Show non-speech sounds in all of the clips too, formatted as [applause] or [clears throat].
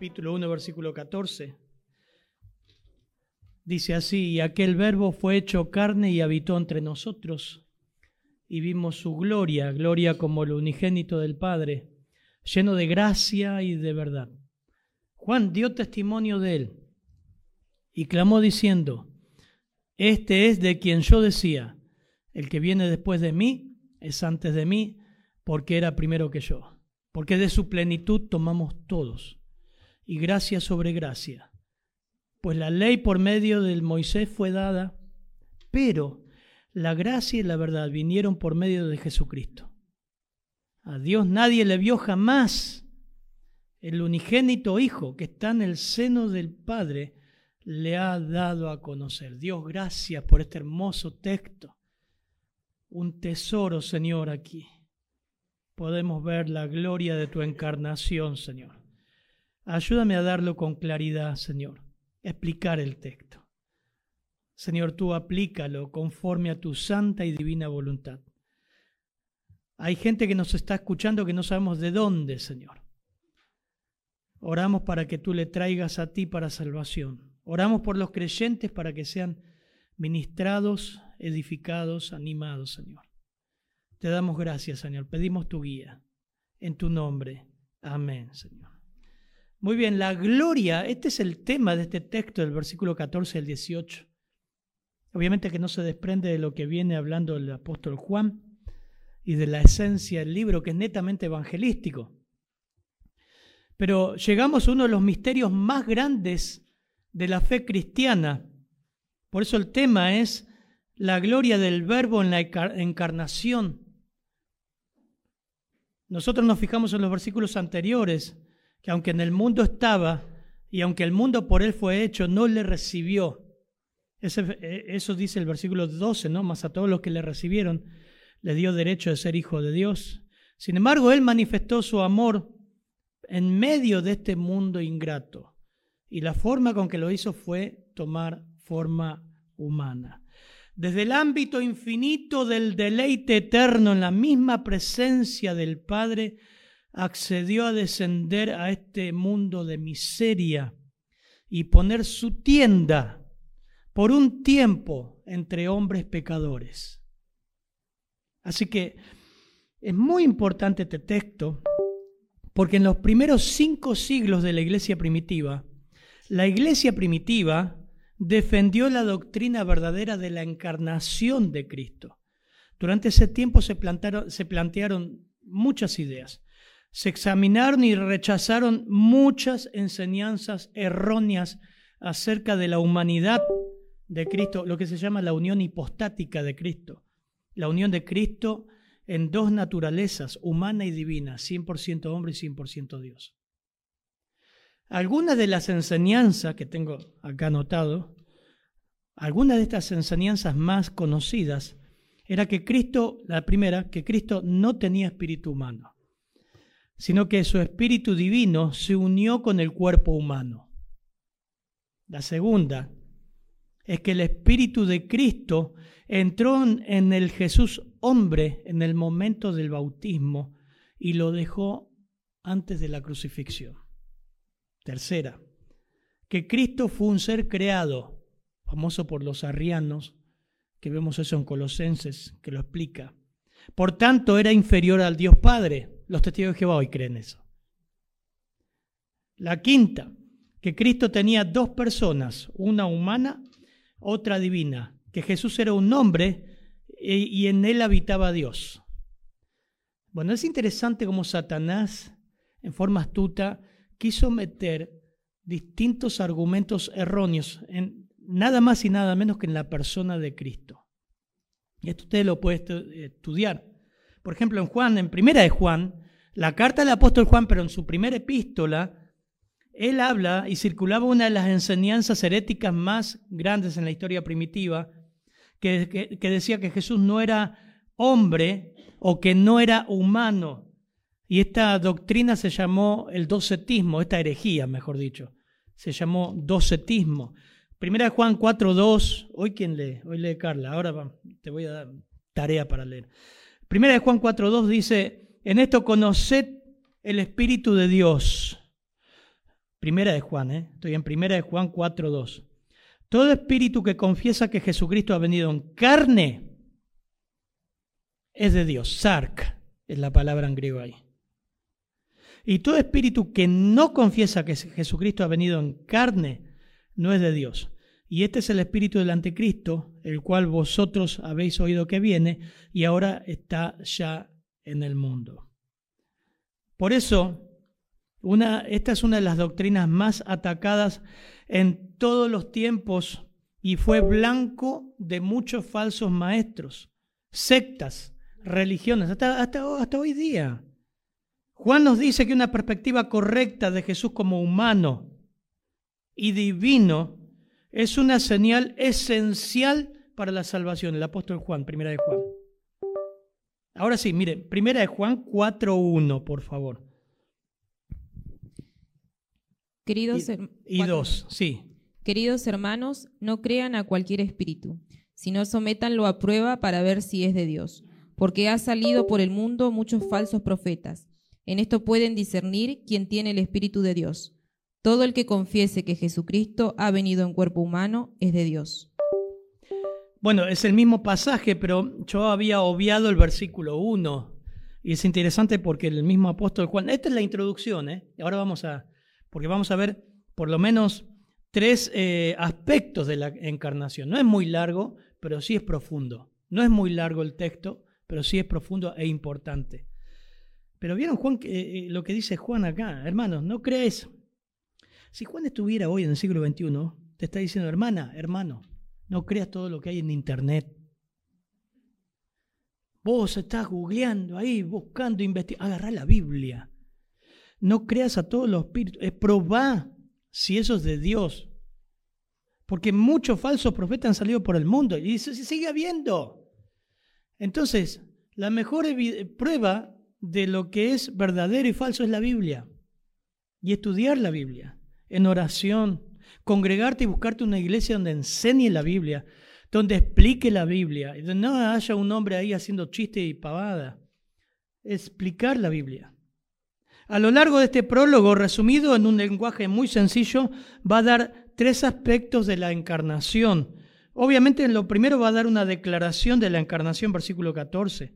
capítulo 1, versículo 14. Dice así, y aquel verbo fue hecho carne y habitó entre nosotros, y vimos su gloria, gloria como el unigénito del Padre, lleno de gracia y de verdad. Juan dio testimonio de él y clamó diciendo, este es de quien yo decía, el que viene después de mí es antes de mí, porque era primero que yo, porque de su plenitud tomamos todos, y gracia sobre gracia. Pues la ley por medio del Moisés fue dada, pero la gracia y la verdad vinieron por medio de Jesucristo. A Dios nadie le vio jamás. El unigénito Hijo que está en el seno del Padre le ha dado a conocer. Dios, gracias por este hermoso texto. Un tesoro, Señor, aquí. Podemos ver la gloria de tu encarnación, Señor. Ayúdame a darlo con claridad, Señor. Explicar el texto. Señor, tú aplícalo conforme a tu santa y divina voluntad. Hay gente que nos está escuchando que no sabemos de dónde, Señor. Oramos para que tú le traigas a ti para salvación. Oramos por los creyentes para que sean ministrados, edificados, animados, Señor. Te damos gracias, Señor. Pedimos tu guía. En tu nombre. Amén, Señor. Muy bien, la gloria, este es el tema de este texto del versículo 14 al 18. Obviamente que no se desprende de lo que viene hablando el apóstol Juan y de la esencia del libro, que es netamente evangelístico. Pero llegamos a uno de los misterios más grandes de la fe cristiana. Por eso el tema es la gloria del verbo en la encarnación. Nosotros nos fijamos en los versículos anteriores, que aunque en el mundo estaba y aunque el mundo por él fue hecho, no le recibió. E, eso dice el versículo 12, ¿no? Más a todos los que le recibieron, le dio derecho de ser hijo de Dios. Sin embargo, él manifestó su amor en medio de este mundo ingrato. Y la forma con que lo hizo fue tomar forma humana. Desde el ámbito infinito del deleite eterno en la misma presencia del Padre, accedió a descender a este mundo de miseria y poner su tienda por un tiempo entre hombres pecadores. Así que es muy importante este texto porque en los primeros cinco siglos de la iglesia primitiva, la iglesia primitiva defendió la doctrina verdadera de la encarnación de Cristo. Durante ese tiempo se, se plantearon muchas ideas. Se examinaron y rechazaron muchas enseñanzas erróneas acerca de la humanidad de Cristo, lo que se llama la unión hipostática de Cristo. La unión de Cristo en dos naturalezas, humana y divina, 100% hombre y 100% Dios. Algunas de las enseñanzas que tengo acá anotado, algunas de estas enseñanzas más conocidas, era que Cristo, la primera, que Cristo no tenía espíritu humano, sino que su espíritu divino se unió con el cuerpo humano. La segunda es que el espíritu de Cristo entró en el Jesús hombre en el momento del bautismo y lo dejó antes de la crucifixión. Tercera, que Cristo fue un ser creado, famoso por los arrianos, que vemos eso en Colosenses, que lo explica. Por tanto, era inferior al Dios Padre. Los testigos de Jehová hoy creen eso. La quinta, que Cristo tenía dos personas, una humana, otra divina, que Jesús era un hombre y en él habitaba Dios. Bueno, es interesante cómo Satanás, en forma astuta, quiso meter distintos argumentos erróneos en nada más y nada menos que en la persona de Cristo. Y esto usted lo puede estudiar. Por ejemplo, en Juan, en primera de Juan, la carta del apóstol Juan, pero en su primera epístola, él habla y circulaba una de las enseñanzas heréticas más grandes en la historia primitiva, que, decía que Jesús no era hombre o que no era humano, y esta doctrina se llamó el docetismo, esta herejía, mejor dicho, se llamó docetismo. Primera de Juan 4.2, hoy quién lee, hoy lee Carla, ahora te voy a dar tarea para leer. Primera de Juan 4.2 dice, en esto conoced el Espíritu de Dios. Primera de Juan, ¿eh? estoy en Primera de Juan 4.2. Todo espíritu que confiesa que Jesucristo ha venido en carne es de Dios. Sark es la palabra en griego ahí. Y todo espíritu que no confiesa que Jesucristo ha venido en carne no es de Dios. Y este es el espíritu del anticristo, el cual vosotros habéis oído que viene y ahora está ya en el mundo. Por eso, una, esta es una de las doctrinas más atacadas en todos los tiempos y fue blanco de muchos falsos maestros, sectas, religiones, hasta, hasta, hasta hoy día. Juan nos dice que una perspectiva correcta de Jesús como humano y divino es una señal esencial para la salvación. El apóstol Juan, primera de Juan. Ahora sí, mire, primera de Juan 4.1, por favor. Queridos y, y dos, sí. Queridos hermanos, no crean a cualquier espíritu, sino sométanlo a prueba para ver si es de Dios, porque ha salido por el mundo muchos falsos profetas. En esto pueden discernir quién tiene el espíritu de Dios. Todo el que confiese que Jesucristo ha venido en cuerpo humano es de Dios. Bueno, es el mismo pasaje, pero yo había obviado el versículo 1. Y es interesante porque el mismo apóstol Juan, esta es la introducción, ¿eh? ahora vamos a, porque vamos a ver por lo menos tres eh, aspectos de la encarnación. No es muy largo, pero sí es profundo. No es muy largo el texto, pero sí es profundo e importante. Pero vieron Juan eh, lo que dice Juan acá, hermanos, no crees. Si Juan estuviera hoy en el siglo XXI, te está diciendo, hermana, hermano, no creas todo lo que hay en internet. Vos estás googleando ahí, buscando, investigando. Agarrá la Biblia. No creas a todos los espíritus. Es probá si eso es de Dios. Porque muchos falsos profetas han salido por el mundo y se sigue habiendo. Entonces, la mejor prueba de lo que es verdadero y falso es la Biblia. Y estudiar la Biblia en oración, congregarte y buscarte una iglesia donde enseñe la Biblia, donde explique la Biblia, donde no haya un hombre ahí haciendo chiste y pavada. Explicar la Biblia. A lo largo de este prólogo, resumido en un lenguaje muy sencillo, va a dar tres aspectos de la encarnación. Obviamente, en lo primero va a dar una declaración de la encarnación, versículo 14.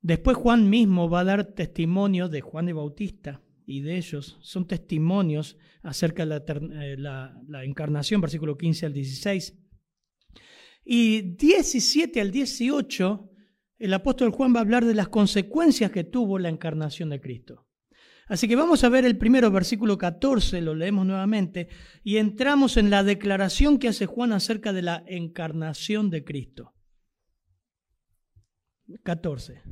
Después Juan mismo va a dar testimonio de Juan de Bautista y de ellos. Son testimonios acerca de eh, la, la encarnación, versículo 15 al 16. Y 17 al 18 el apóstol Juan va a hablar de las consecuencias que tuvo la encarnación de Cristo. Así que vamos a ver el primero versículo 14, lo leemos nuevamente, y entramos en la declaración que hace Juan acerca de la encarnación de Cristo. 14.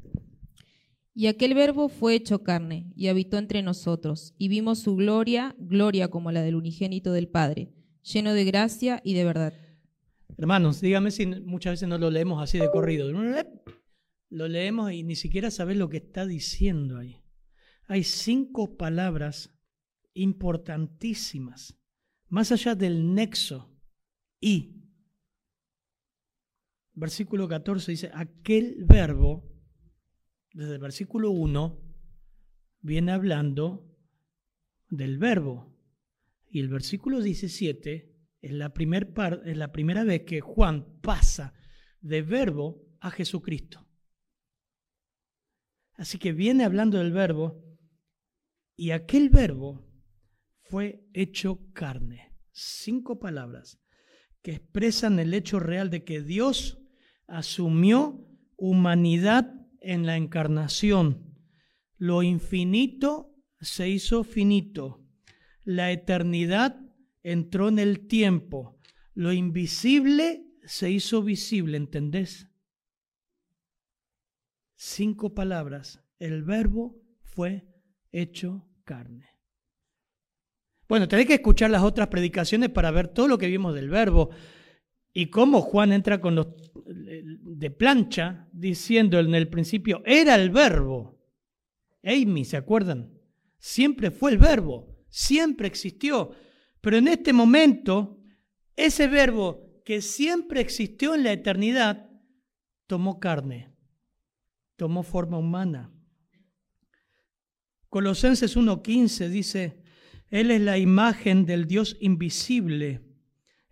Y aquel verbo fue hecho carne y habitó entre nosotros, y vimos su gloria, gloria como la del unigénito del Padre, lleno de gracia y de verdad. Hermanos, dígame si muchas veces no lo leemos así de corrido lo leemos y ni siquiera sabes lo que está diciendo ahí. Hay cinco palabras importantísimas, más allá del nexo y. Versículo 14 dice, aquel verbo, desde el versículo 1, viene hablando del verbo. Y el versículo 17 es la, primera vez que Juan pasa de verbo a Jesucristo. Así que viene hablando del verbo y aquel verbo fue hecho carne. Cinco palabras que expresan el hecho real de que Dios asumió humanidad en la encarnación. Lo infinito se hizo finito. La eternidad entró en el tiempo. Lo invisible se hizo visible, ¿entendés? cinco palabras, el verbo fue hecho carne. Bueno, tenéis que escuchar las otras predicaciones para ver todo lo que vimos del verbo y cómo Juan entra con los de plancha diciendo en el principio, era el verbo. Amy, ¿se acuerdan? Siempre fue el verbo, siempre existió. Pero en este momento, ese verbo que siempre existió en la eternidad, tomó carne tomó forma humana. Colosenses 1.15 dice, Él es la imagen del Dios invisible,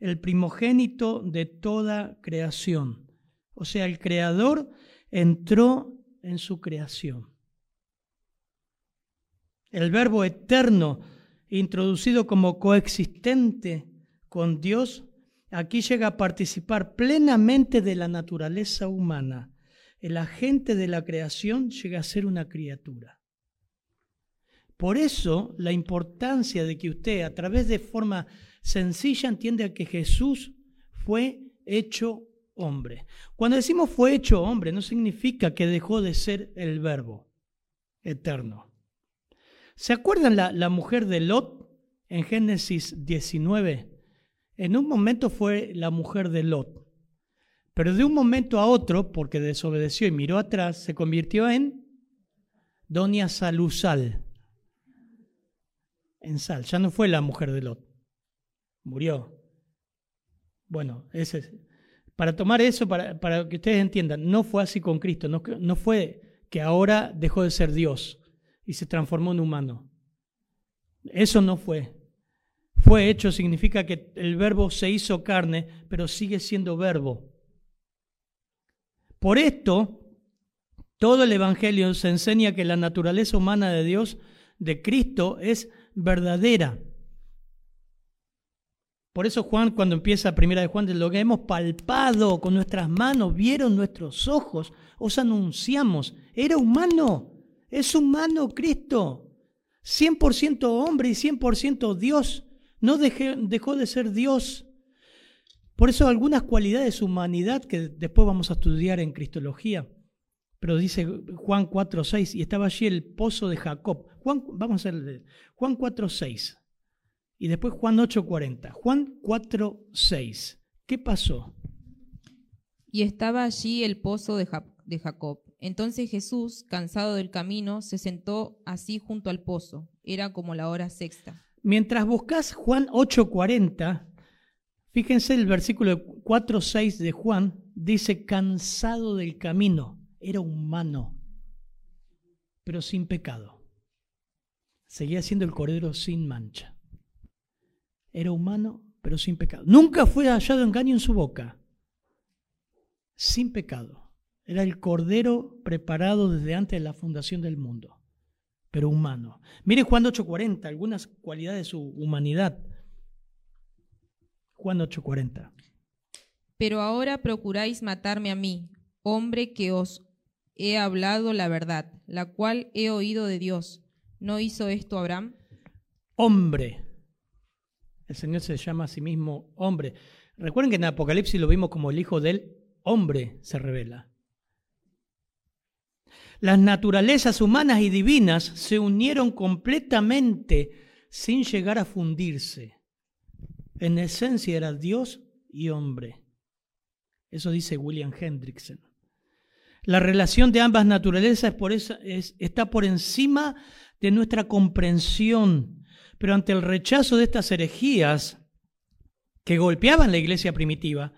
el primogénito de toda creación. O sea, el creador entró en su creación. El verbo eterno, introducido como coexistente con Dios, aquí llega a participar plenamente de la naturaleza humana. El agente de la creación llega a ser una criatura. Por eso la importancia de que usted a través de forma sencilla entienda que Jesús fue hecho hombre. Cuando decimos fue hecho hombre, no significa que dejó de ser el verbo eterno. ¿Se acuerdan la, la mujer de Lot en Génesis 19? En un momento fue la mujer de Lot, pero de un momento a otro, porque desobedeció y miró atrás, se convirtió en Doña Salusal. En sal, ya no fue la mujer de Lot, murió. Bueno, ese, para tomar eso, para, para, que ustedes entiendan, no fue así con Cristo, no, no fue que ahora dejó de ser Dios y se transformó en humano. Eso no fue. Fue hecho significa que el verbo se hizo carne, pero sigue siendo verbo. Por esto, todo el Evangelio se enseña que la naturaleza humana de Dios, de Cristo, es verdadera. Por eso Juan, cuando empieza primera de Juan, de lo que hemos palpado con nuestras manos, vieron nuestros ojos, os anunciamos, era humano, es humano Cristo, 100% hombre y 100% Dios, no dejó de ser Dios. Por eso algunas cualidades de humanidad que después vamos a estudiar en Cristología, pero dice Juan 4.6, y estaba allí el pozo de Jacob. Juan, vamos a hacer Juan 4.6 y después Juan 8:40. Juan 4:6. ¿Qué pasó? Y estaba allí el pozo de, de Jacob. Entonces Jesús, cansado del camino, se sentó así junto al pozo. Era como la hora sexta. Mientras buscas Juan 8:40, fíjense el versículo 4:6 de Juan, dice cansado del camino. Era humano, pero sin pecado. Seguía siendo el cordero sin mancha. Era humano, pero sin pecado. Nunca fue hallado engaño en su boca. Sin pecado. Era el cordero preparado desde antes de la fundación del mundo, pero humano. Mire Juan 8:40, algunas cualidades de su humanidad. Juan 8:40. Pero ahora procuráis matarme a mí, hombre que os he hablado la verdad, la cual he oído de Dios. ¿No hizo esto Abraham? Hombre el Señor se llama a sí mismo hombre. Recuerden que en Apocalipsis lo vimos como el Hijo del Hombre se revela. Las naturalezas humanas y divinas se unieron completamente sin llegar a fundirse. En esencia era Dios y hombre. Eso dice William Hendrickson. La relación de ambas naturalezas por está por encima de nuestra comprensión pero ante el rechazo de estas herejías que golpeaban la iglesia primitiva,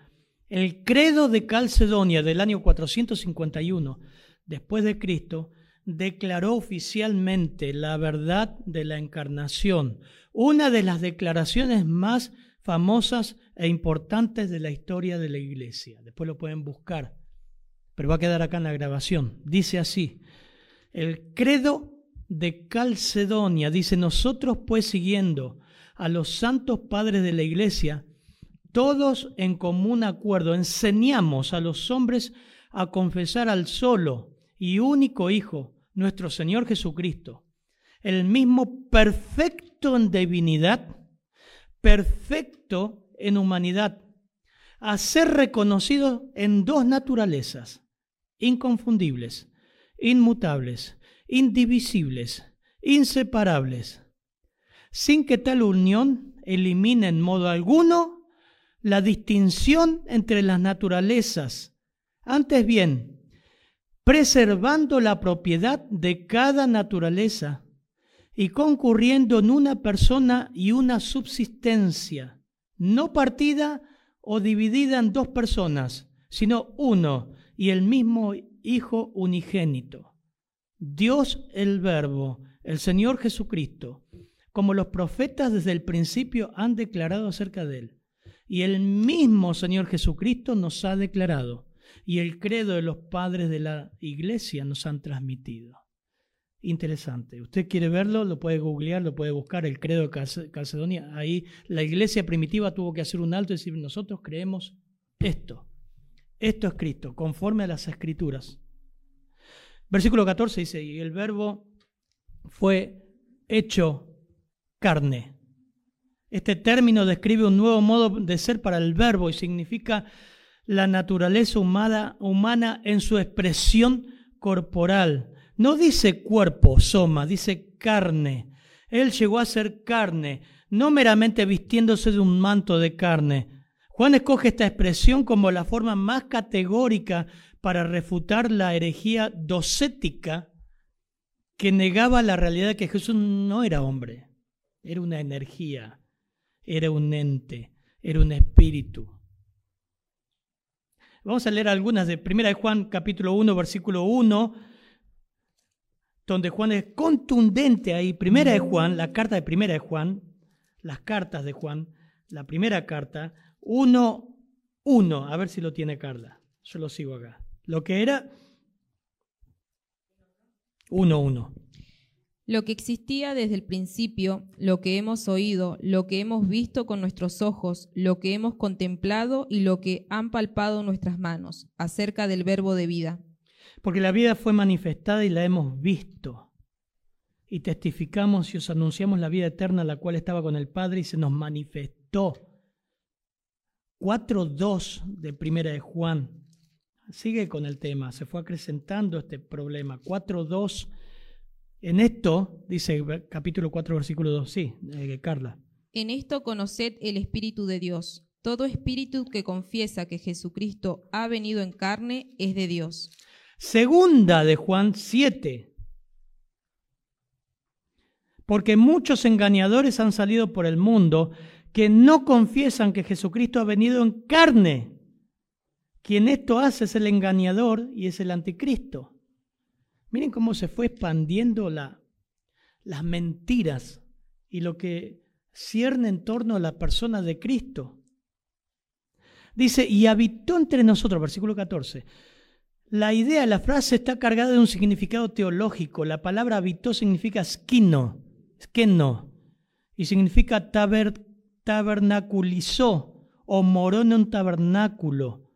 el credo de Calcedonia del año 451 después de Cristo declaró oficialmente la verdad de la encarnación, una de las declaraciones más famosas e importantes de la historia de la iglesia. Después lo pueden buscar, pero va a quedar acá en la grabación. Dice así, el credo de Calcedonia. Dice, nosotros pues siguiendo a los santos padres de la iglesia, todos en común acuerdo enseñamos a los hombres a confesar al solo y único Hijo, nuestro Señor Jesucristo, el mismo perfecto en divinidad, perfecto en humanidad, a ser reconocido en dos naturalezas, inconfundibles, inmutables, indivisibles, inseparables, sin que tal unión elimine en modo alguno la distinción entre las naturalezas, antes bien, preservando la propiedad de cada naturaleza y concurriendo en una persona y una subsistencia, no partida o dividida en dos personas, sino uno y el mismo Hijo unigénito Dios el Verbo, el Señor Jesucristo, como los profetas desde el principio han declarado acerca de él. Y el mismo Señor Jesucristo nos ha declarado, y el credo de los padres de la iglesia nos han transmitido. Interesante. Usted quiere verlo, lo puede googlear, lo puede buscar, el credo de Calcedonia. Ahí la iglesia primitiva tuvo que hacer un alto y decir, nosotros creemos esto. Esto es Cristo, conforme a las escrituras. Versículo 14 dice, y el verbo fue hecho carne. Este término describe un nuevo modo de ser para el verbo y significa la naturaleza humana, humana en su expresión corporal. No dice cuerpo, soma, dice carne. Él llegó a ser carne, no meramente vistiéndose de un manto de carne. Juan escoge esta expresión como la forma más categórica para refutar la herejía docética que negaba la realidad de que Jesús no era hombre, era una energía, era un ente, era un espíritu. Vamos a leer algunas de 1 de Juan capítulo 1 versículo 1, donde Juan es contundente ahí. Primera de Juan, la carta de Primera de Juan, las cartas de Juan, la primera carta, 1, 1, a ver si lo tiene Carla. Yo lo sigo acá. Lo que era 1.1. Lo que existía desde el principio, lo que hemos oído, lo que hemos visto con nuestros ojos, lo que hemos contemplado y lo que han palpado nuestras manos, acerca del verbo de vida. Porque la vida fue manifestada y la hemos visto. Y testificamos y os anunciamos la vida eterna, la cual estaba con el Padre y se nos manifestó. 4.2 de Primera de Juan sigue con el tema, se fue acrecentando este problema. 4.2, en esto, dice capítulo 4, versículo 2, sí, eh, Carla. En esto conoced el Espíritu de Dios. Todo espíritu que confiesa que Jesucristo ha venido en carne es de Dios. Segunda de Juan 7. Porque muchos engañadores han salido por el mundo que no confiesan que Jesucristo ha venido en carne. Quien esto hace es el engañador y es el anticristo. Miren cómo se fue expandiendo la, las mentiras y lo que cierne en torno a la persona de Cristo. Dice, y habitó entre nosotros, versículo 14. La idea, la frase está cargada de un significado teológico. La palabra habitó significa skino, skeno, y significa taber, tabernaculizó o moró en un tabernáculo.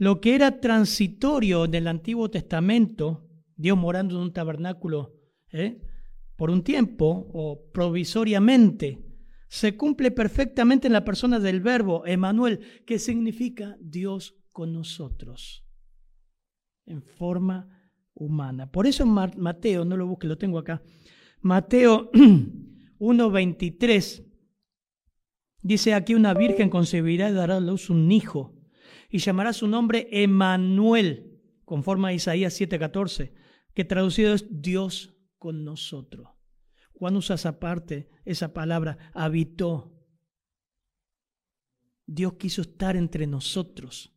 Lo que era transitorio en el Antiguo Testamento, Dios morando en un tabernáculo ¿eh? por un tiempo o provisoriamente, se cumple perfectamente en la persona del verbo Emanuel, que significa Dios con nosotros, en forma humana. Por eso Mateo, no lo busque, lo tengo acá, Mateo [clears throat] 1.23 dice aquí una virgen concebirá y dará a luz un hijo y llamará su nombre Emanuel, conforme a Isaías 7:14, que traducido es Dios con nosotros. Juan usa esa parte, esa palabra, habitó. Dios quiso estar entre nosotros.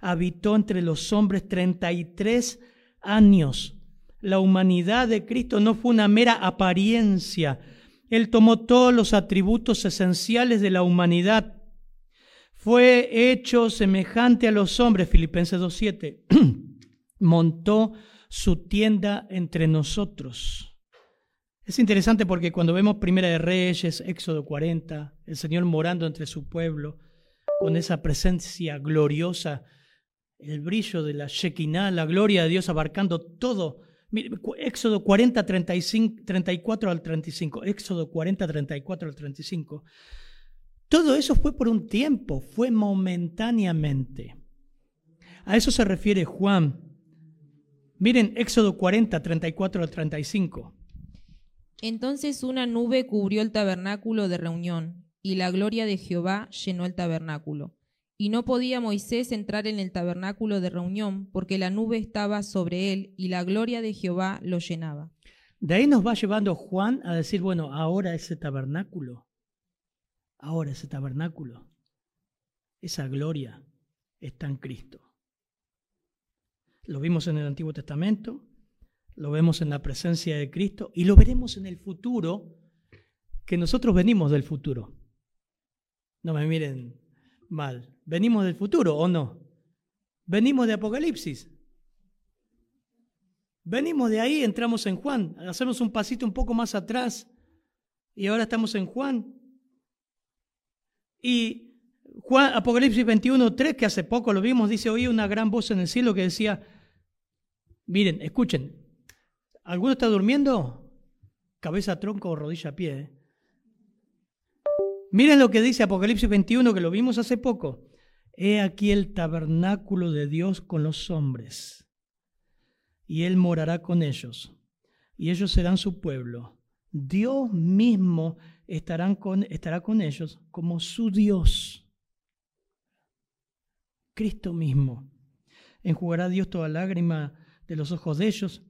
Habitó entre los hombres 33 años. La humanidad de Cristo no fue una mera apariencia. Él tomó todos los atributos esenciales de la humanidad fue hecho semejante a los hombres, Filipenses 2.7, [clears throat] montó su tienda entre nosotros. Es interesante porque cuando vemos Primera de Reyes, Éxodo 40, el Señor morando entre su pueblo, con esa presencia gloriosa, el brillo de la Shekinah, la gloria de Dios abarcando todo. Éxodo 40, 35, 34 al 35. Éxodo 40, 34 al 35. Todo eso fue por un tiempo, fue momentáneamente. A eso se refiere Juan. Miren Éxodo 40, 34 al 35. Entonces una nube cubrió el tabernáculo de reunión, y la gloria de Jehová llenó el tabernáculo. Y no podía Moisés entrar en el tabernáculo de reunión, porque la nube estaba sobre él, y la gloria de Jehová lo llenaba. De ahí nos va llevando Juan a decir, bueno, ahora ese tabernáculo Ahora ese tabernáculo, esa gloria está en Cristo. Lo vimos en el Antiguo Testamento, lo vemos en la presencia de Cristo y lo veremos en el futuro que nosotros venimos del futuro. No me miren mal. ¿Venimos del futuro o no? Venimos de Apocalipsis. Venimos de ahí, entramos en Juan, hacemos un pasito un poco más atrás y ahora estamos en Juan. Y Juan, Apocalipsis 21, 3, que hace poco lo vimos, dice, oí una gran voz en el cielo que decía, miren, escuchen, ¿alguno está durmiendo? Cabeza, tronco o rodilla, pie. ¿eh? Miren lo que dice Apocalipsis 21, que lo vimos hace poco. He aquí el tabernáculo de Dios con los hombres, y Él morará con ellos, y ellos serán su pueblo. Dios mismo estarán con, estará con ellos como su Dios. Cristo mismo. Enjugará Dios toda lágrima de los ojos de ellos.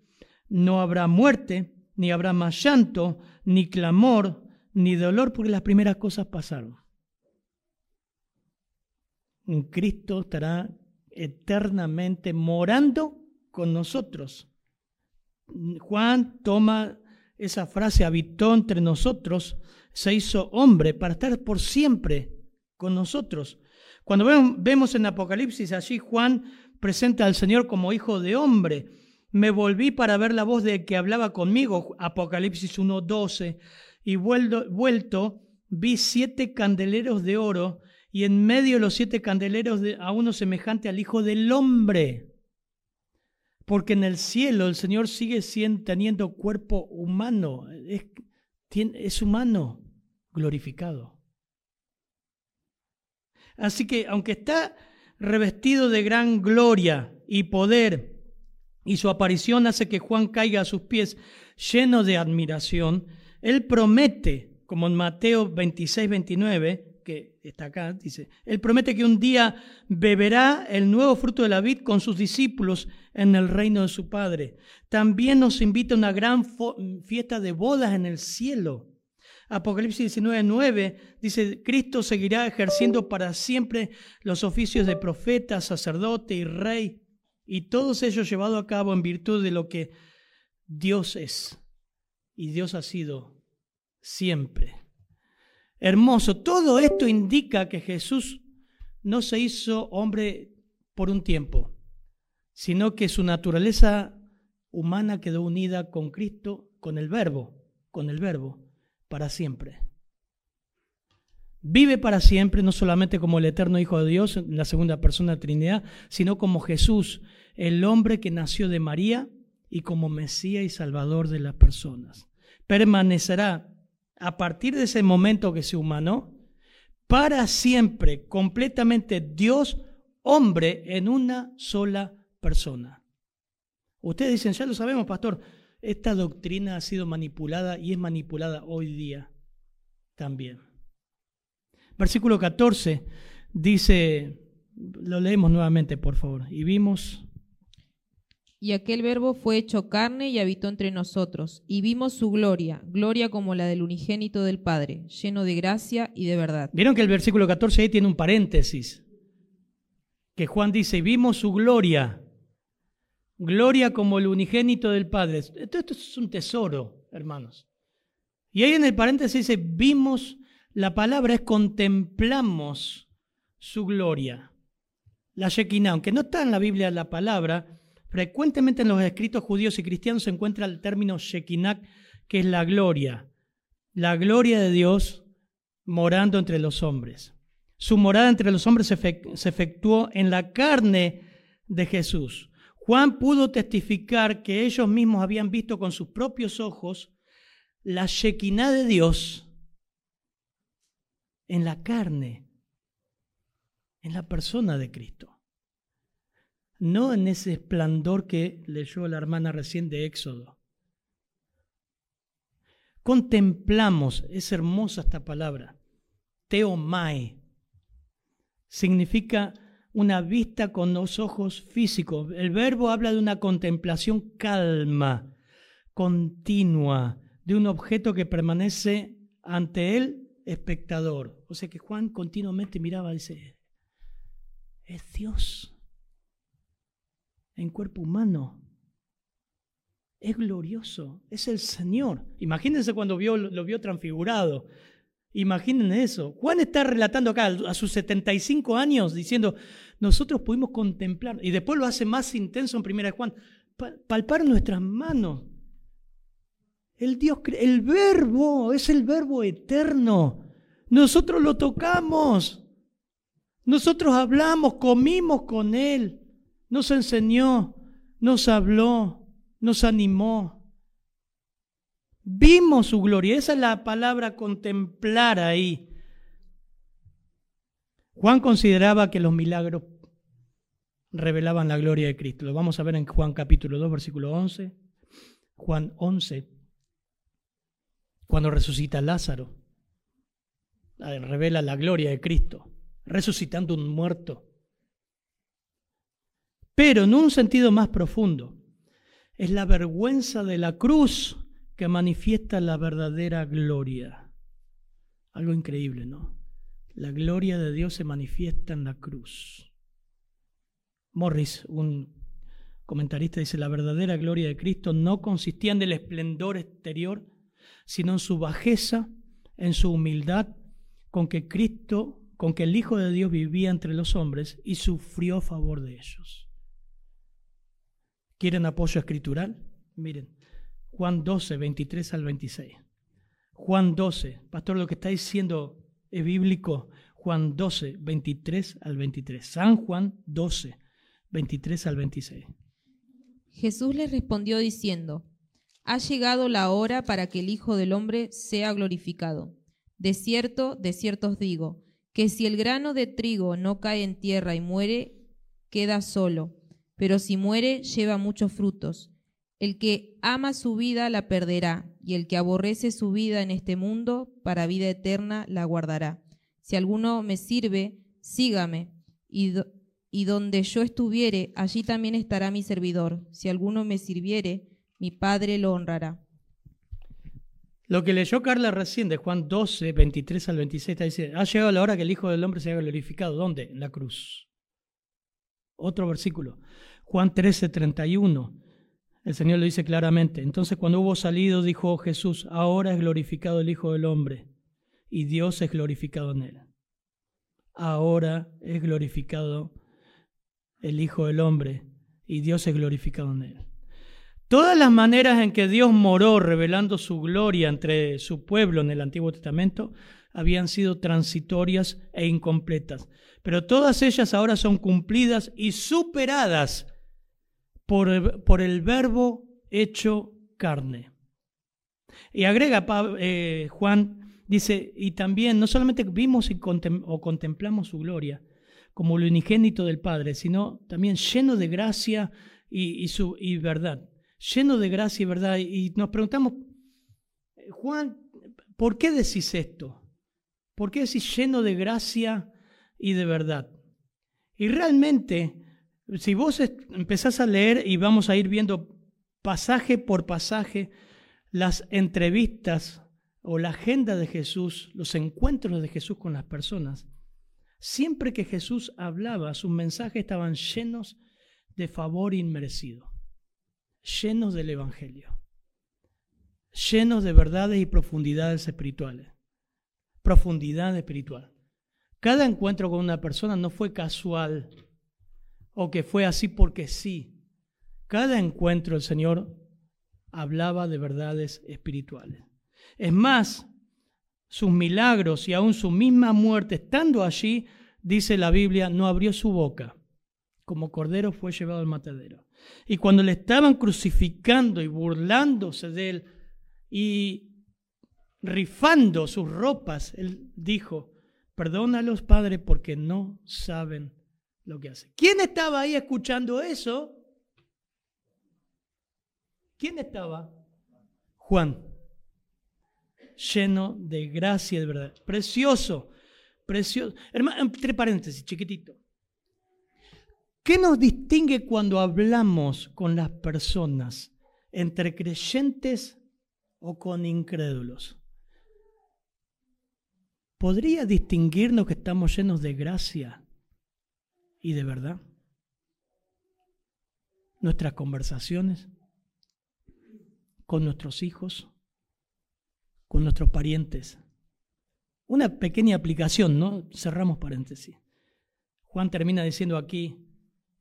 No habrá muerte, ni habrá más llanto, ni clamor, ni dolor, porque las primeras cosas pasaron. Cristo estará eternamente morando con nosotros. Juan toma esa frase, habitó entre nosotros, se hizo hombre para estar por siempre con nosotros. Cuando vemos en Apocalipsis allí, Juan presenta al Señor como hijo de hombre. Me volví para ver la voz de que hablaba conmigo, Apocalipsis 1.12 y vuelto, vi siete candeleros de oro y en medio de los siete candeleros de, a uno semejante al Hijo del Hombre. Porque en el cielo el Señor sigue siendo, teniendo cuerpo humano, es, es humano glorificado. Así que aunque está revestido de gran gloria y poder, y su aparición hace que Juan caiga a sus pies lleno de admiración, él promete, como en Mateo 26, 29, que está acá, dice, Él promete que un día beberá el nuevo fruto de la vid con sus discípulos en el reino de su Padre. También nos invita a una gran fiesta de bodas en el cielo. Apocalipsis 19, 9 dice, Cristo seguirá ejerciendo para siempre los oficios de profeta, sacerdote y rey, y todos ellos llevados a cabo en virtud de lo que Dios es y Dios ha sido siempre. Hermoso, todo esto indica que Jesús no se hizo hombre por un tiempo, sino que su naturaleza humana quedó unida con Cristo, con el Verbo, con el Verbo, para siempre. Vive para siempre, no solamente como el eterno Hijo de Dios, en la segunda persona de la Trinidad, sino como Jesús, el hombre que nació de María y como Mesías y Salvador de las personas permanecerá a partir de ese momento que se humanó para siempre, completamente Dios, hombre en una sola persona. Ustedes dicen, ya lo sabemos, pastor, esta doctrina ha sido manipulada y es manipulada hoy día también. Versículo 14 dice, lo leemos nuevamente, por favor, y vimos y aquel verbo fue hecho carne y habitó entre nosotros, y vimos su gloria, gloria como la del unigénito del Padre, lleno de gracia y de verdad. Vieron que el versículo 14 ahí tiene un paréntesis, que Juan dice, vimos su gloria, gloria como el unigénito del Padre. Esto, esto es un tesoro, hermanos. Y ahí en el paréntesis dice, vimos, la palabra es contemplamos su gloria. La Shekinah, aunque no está en la Biblia la palabra, Frecuentemente en los escritos judíos y cristianos se encuentra el término Shekinah, que es la gloria, la gloria de Dios morando entre los hombres. Su morada entre los hombres se efectuó en la carne de Jesús. Juan pudo testificar que ellos mismos habían visto con sus propios ojos la Shekinah de Dios en la carne, en la persona de Cristo no en ese esplendor que leyó la hermana recién de Éxodo. Contemplamos, es hermosa esta palabra, teomai, significa una vista con los ojos físicos. El verbo habla de una contemplación calma, continua, de un objeto que permanece ante el espectador. O sea que Juan continuamente miraba y dice, es Dios en cuerpo humano. es glorioso, es el Señor. Imagínense cuando vio, lo vio transfigurado. Imaginen eso. Juan está relatando acá a sus 75 años diciendo, nosotros pudimos contemplar, y después lo hace más intenso en primera de Juan, palpar nuestras manos. El Dios, el verbo, es el verbo eterno. Nosotros lo tocamos. Nosotros hablamos, comimos con Él. Nos enseñó, nos habló, nos animó. Vimos su gloria. Esa es la palabra contemplar ahí. Juan consideraba que los milagros revelaban la gloria de Cristo. Lo vamos a ver en Juan capítulo 2, versículo 11. Juan 11, cuando resucita Lázaro, revela la gloria de Cristo, resucitando un muerto. Pero en un sentido más profundo, es la vergüenza de la cruz que manifiesta la verdadera gloria. Algo increíble, ¿no? La gloria de Dios se manifiesta en la cruz. Morris, un comentarista, dice, la verdadera gloria de Cristo no consistía en el esplendor exterior, sino en su bajeza, en su humildad, con que Cristo, con que el Hijo de Dios vivía entre los hombres y sufrió a favor de ellos. ¿Quieren apoyo escritural? Miren, Juan 12, 23 al 26. Juan 12, pastor, lo que está diciendo es bíblico. Juan 12, 23 al 23. San Juan 12, 23 al 26. Jesús les respondió diciendo, Ha llegado la hora para que el Hijo del Hombre sea glorificado. De cierto, de cierto os digo, que si el grano de trigo no cae en tierra y muere, queda solo pero si muere lleva muchos frutos. El que ama su vida la perderá, y el que aborrece su vida en este mundo, para vida eterna la guardará. Si alguno me sirve, sígame, y, donde yo estuviere, allí también estará mi servidor. Si alguno me sirviere, mi Padre lo honrará. Lo que leyó Carla recién de Juan 12, 23 al 26, dice, ha llegado la hora que el Hijo del Hombre sea glorificado. ¿Dónde? En la cruz. Otro versículo. Juan 13, 31. El Señor lo dice claramente. Entonces cuando hubo salido, dijo Jesús, ahora es glorificado el Hijo del Hombre y Dios es glorificado en él. Ahora es glorificado el Hijo del Hombre y Dios es glorificado en él. Todas las maneras en que Dios moró revelando su gloria entre su pueblo en el Antiguo Testamento habían sido transitorias e incompletas, pero todas ellas ahora son cumplidas y superadas por, el verbo hecho carne. Y agrega eh, Juan, dice, y también no solamente vimos y o contemplamos su gloria como lo unigénito del Padre, sino también lleno de gracia y, su, y verdad. Lleno de gracia y verdad. Y nos preguntamos, Juan, ¿por qué decís esto? ¿Por qué lleno de gracia y de verdad? Y realmente si vos empezás a leer y vamos a ir viendo pasaje por pasaje las entrevistas o la agenda de Jesús, los encuentros de Jesús con las personas, siempre que Jesús hablaba, sus mensajes estaban llenos de favor inmerecido, llenos del Evangelio, llenos de verdades y profundidades espirituales, profundidad espiritual. Cada encuentro con una persona no fue casual, o que fue así porque sí. Cada encuentro el Señor hablaba de verdades espirituales. Es más, sus milagros y aún su misma muerte, estando allí, dice la Biblia, no abrió su boca. Como cordero fue llevado al matadero. Y cuando le estaban crucificando y burlándose de él y rifando sus ropas, él dijo, perdónalos, Padre, porque no saben lo que hace. ¿Quién estaba ahí escuchando eso? ¿Quién estaba? Juan. Lleno de gracia y de verdad. Precioso, precioso. Hermano, entre paréntesis, chiquitito. ¿Qué nos distingue cuando hablamos con las personas entre creyentes o con incrédulos? ¿Podría distinguirnos que estamos llenos de gracia y de verdad. Nuestras conversaciones. con nuestros hijos, con nuestros parientes. Una pequeña aplicación, ¿no? Cerramos paréntesis. Juan termina diciendo aquí,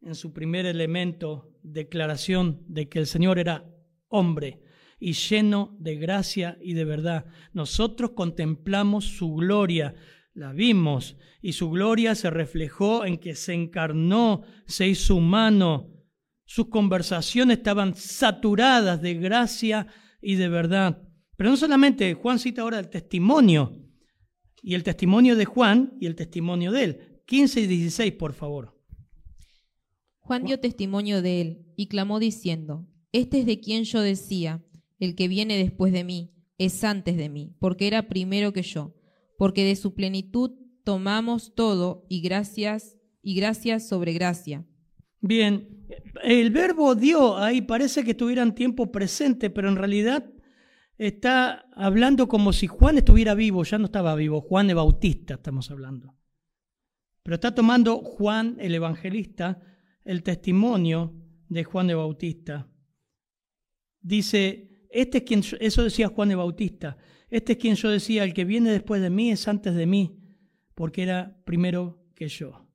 en su primer elemento, declaración de que el Señor era hombre y lleno de gracia y de verdad. Nosotros contemplamos su gloria, la vimos, y su gloria se reflejó en que se encarnó, se hizo humano. Sus conversaciones estaban saturadas de gracia y de verdad. Pero no solamente, Juan cita ahora el testimonio, y el testimonio de Juan y el testimonio de él. 15 y 16, por favor. Juan dio testimonio de él y clamó diciendo, Este es de quien yo decía, el que viene después de mí, es antes de mí, porque era primero que yo, porque de su plenitud tomamos todo y gracias y gracias sobre gracia. Bien, el verbo dio ahí parece que estuviera en tiempo presente, pero en realidad está hablando como si Juan estuviera vivo, ya no estaba vivo, Juan el Bautista estamos hablando. Pero está tomando Juan el Evangelista el testimonio de Juan el Bautista. Dice, este es quien, eso decía Juan el Bautista, este es quien yo decía, el que viene después de mí es antes de mí, porque era primero que yo.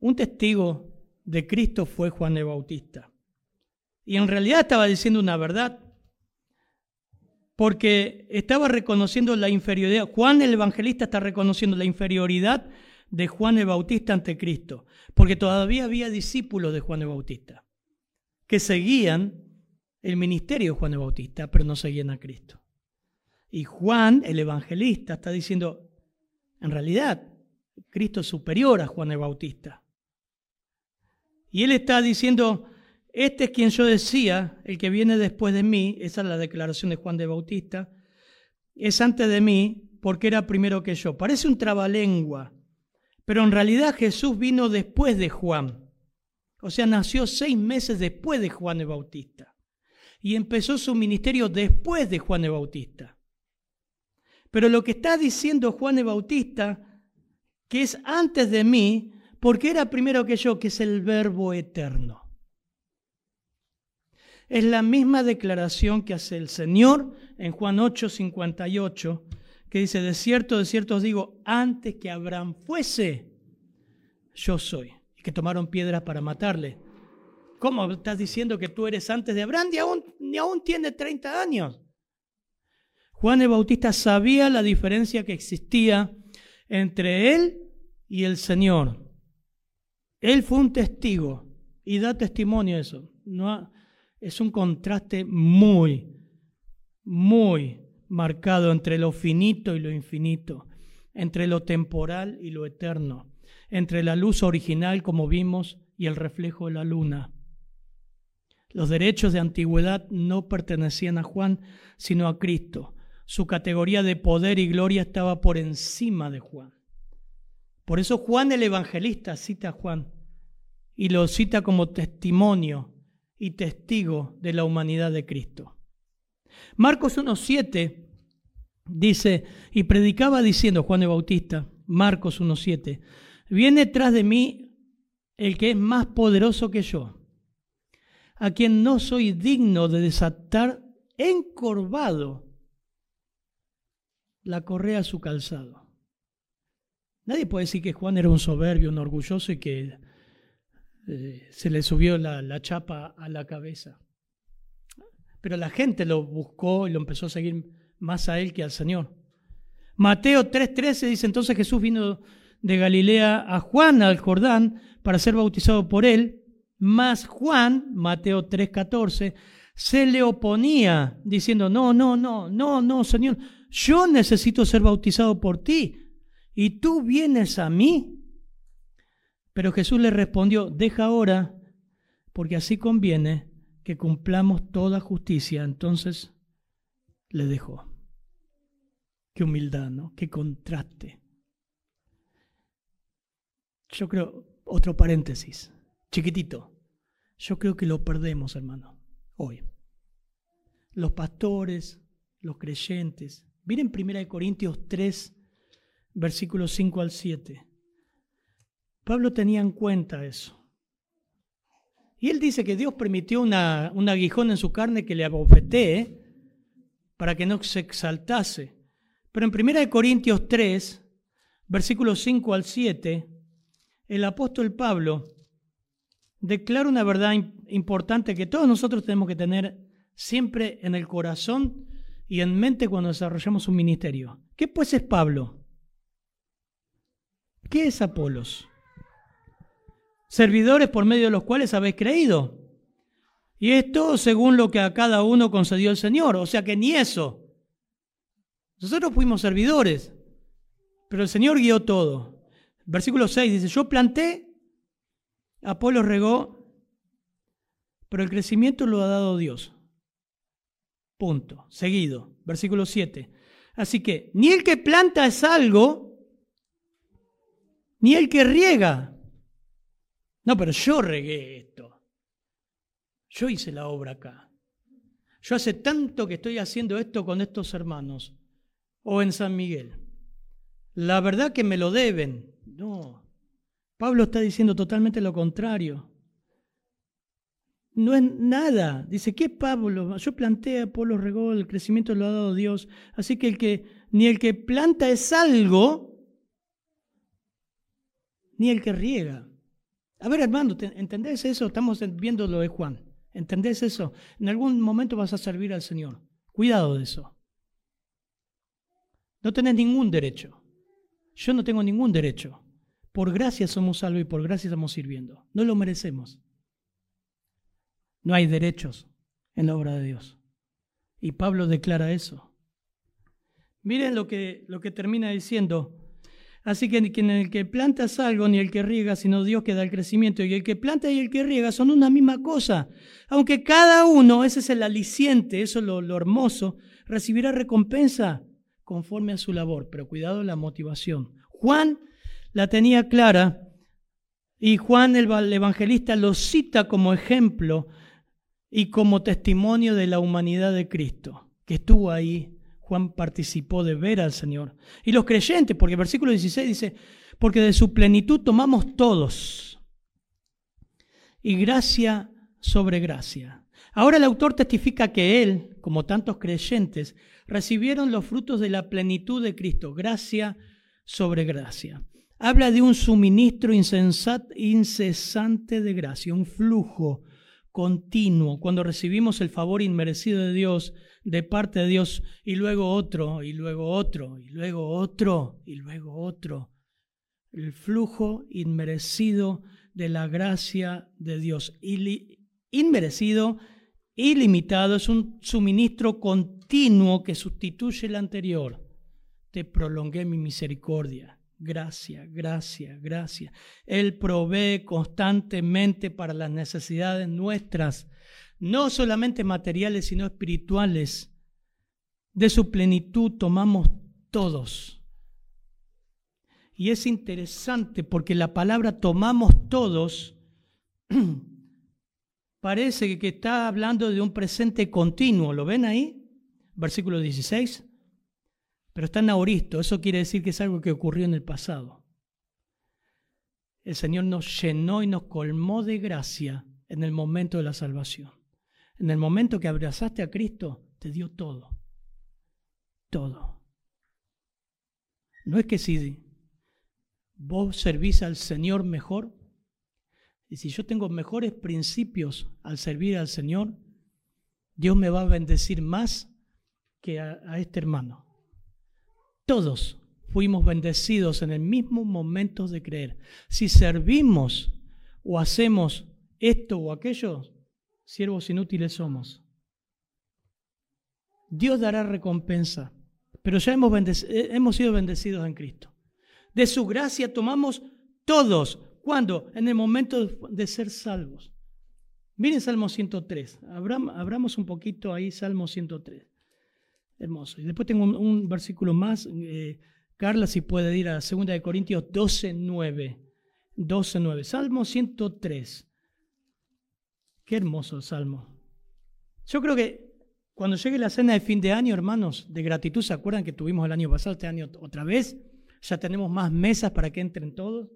Un testigo de Cristo fue Juan el Bautista. Y en realidad estaba diciendo una verdad, porque estaba reconociendo la inferioridad. Juan el Evangelista está reconociendo la inferioridad de Juan el Bautista ante Cristo, porque todavía había discípulos de Juan el Bautista que seguían el ministerio de Juan el Bautista, pero no seguían a Cristo. Y Juan, el evangelista, está diciendo, en realidad, Cristo es superior a Juan el Bautista. Y él está diciendo, este es quien yo decía, el que viene después de mí, esa es la declaración de Juan de Bautista, es antes de mí porque era primero que yo. Parece un trabalengua, pero en realidad Jesús vino después de Juan. O sea, nació seis meses después de Juan el Bautista. Y empezó su ministerio después de Juan el Bautista. Pero lo que está diciendo Juan el Bautista, que es antes de mí, porque era primero que yo, que es el verbo eterno. Es la misma declaración que hace el Señor en Juan 8, 58, que dice, de cierto, de cierto os digo, antes que Abraham fuese, yo soy. Y que tomaron piedras para matarle. ¿Cómo estás diciendo que tú eres antes de Abraham? Ni aún, ni aún tiene 30 años. Juan el Bautista sabía la diferencia que existía entre él y el Señor. Él fue un testigo y da testimonio de eso. No, es un contraste muy, muy marcado entre lo finito y lo infinito, entre lo temporal y lo eterno, entre la luz original, como vimos, y el reflejo de la luna. Los derechos de antigüedad no pertenecían a Juan, sino a Cristo. Su categoría de poder y gloria estaba por encima de Juan. Por eso Juan el Evangelista cita a Juan y lo cita como testimonio y testigo de la humanidad de Cristo. Marcos 1.7 dice, y predicaba diciendo Juan de Bautista, Marcos 1.7, viene tras de mí el que es más poderoso que yo, a quien no soy digno de desatar encorvado la correa a su calzado. Nadie puede decir que Juan era un soberbio, un orgulloso y que eh, se le subió la, la chapa a la cabeza. Pero la gente lo buscó y lo empezó a seguir más a él que al Señor. Mateo 3:13 dice entonces Jesús vino de Galilea a Juan al Jordán para ser bautizado por él, mas Juan, Mateo 3:14, se le oponía diciendo, no, no, no, no, no, Señor, yo necesito ser bautizado por ti y tú vienes a mí. Pero Jesús le respondió, deja ahora, porque así conviene que cumplamos toda justicia. Entonces le dejó. Qué humildad, ¿no? Qué contraste. Yo creo, otro paréntesis, chiquitito. Yo creo que lo perdemos, hermano, hoy. Los pastores, los creyentes. Miren 1 Corintios 3, versículos 5 al 7. Pablo tenía en cuenta eso. Y él dice que Dios permitió una, un aguijón en su carne que le abofetee para que no se exaltase. Pero en 1 Corintios 3, versículos 5 al 7, el apóstol Pablo declara una verdad importante que todos nosotros tenemos que tener siempre en el corazón y en mente cuando desarrollamos un ministerio. ¿Qué pues es Pablo? ¿Qué es Apolos? Servidores por medio de los cuales habéis creído. Y esto según lo que a cada uno concedió el Señor. O sea que ni eso. Nosotros fuimos servidores, pero el Señor guió todo. Versículo 6 dice, yo planté, Apolo regó, pero el crecimiento lo ha dado Dios. Punto. Seguido. Versículo 7. Así que ni el que planta es algo, ni el que riega. No, pero yo regué esto. Yo hice la obra acá. Yo hace tanto que estoy haciendo esto con estos hermanos. O en San Miguel. La verdad que me lo deben. No. Pablo está diciendo totalmente lo contrario. No es nada. Dice, ¿qué Pablo? Yo planté, Apolo regó, el crecimiento lo ha dado Dios. Así que el que ni el que planta es algo, ni el que riega. A ver, hermano, ¿entendés eso? Estamos viendo lo de Juan. ¿Entendés eso? En algún momento vas a servir al Señor. Cuidado de eso. No tenés ningún derecho. Yo no tengo ningún derecho. Por gracia somos salvos y por gracia estamos sirviendo. No lo merecemos. No hay derechos en la obra de Dios. Y Pablo declara eso. Miren lo que, lo que termina diciendo. Así que ni el que planta es algo, ni el que riega, sino Dios que da el crecimiento. Y el que planta y el que riega son una misma cosa. Aunque cada uno, ese es el aliciente, eso es lo, lo hermoso, recibirá recompensa conforme a su labor. Pero cuidado la motivación. Juan la tenía clara y Juan el evangelista lo cita como ejemplo y como testimonio de la humanidad de Cristo, que estuvo ahí. Juan participó de ver al Señor. Y los creyentes, porque el versículo 16 dice, porque de su plenitud tomamos todos. Y gracia sobre gracia. Ahora el autor testifica que él, como tantos creyentes, recibieron los frutos de la plenitud de Cristo, gracia sobre gracia. Habla de un suministro incesante de gracia, un flujo continuo, cuando recibimos el favor inmerecido de Dios, de parte de Dios, y luego otro, y luego otro, y luego otro, y luego otro. El flujo inmerecido de la gracia de Dios. Inmerecido, ilimitado, es un suministro continuo que sustituye el anterior. Te prolongué mi misericordia Gracia, gracia, gracia. Él provee constantemente para las necesidades nuestras, no solamente materiales, sino espirituales. De su plenitud tomamos todos. Y es interesante porque la palabra tomamos todos [clears throat] parece que está hablando de un presente continuo. ¿Lo ven ahí? Versículo 16 pero está en aoristo. Eso quiere decir que es algo que ocurrió en el pasado. El Señor nos llenó y nos colmó de gracia en el momento de la salvación. En el momento que abrazaste a Cristo, te dio todo. Todo. No es que si vos servís al Señor mejor, y si yo tengo mejores principios al servir al Señor, Dios me va a bendecir más que a este hermano. Todos fuimos bendecidos en el mismo momento de creer. Si servimos o hacemos esto o aquello, siervos inútiles somos. Dios dará recompensa, pero ya hemos, eh, sido bendecidos en Cristo. De su gracia tomamos todos. ¿Cuándo? En el momento de ser salvos. Miren Salmo 103. abramos un poquito ahí Salmo 103. Hermoso. Y después tengo un, versículo más. Eh, Carla, si puede ir a 2 Corintios 12, 9. 12, 9. Salmo 103. Qué hermoso salmo. Yo creo que cuando llegue la cena de fin de año, hermanos, de gratitud, ¿se acuerdan que tuvimos el año pasado, este año otra vez? Ya tenemos más mesas para que entren todos.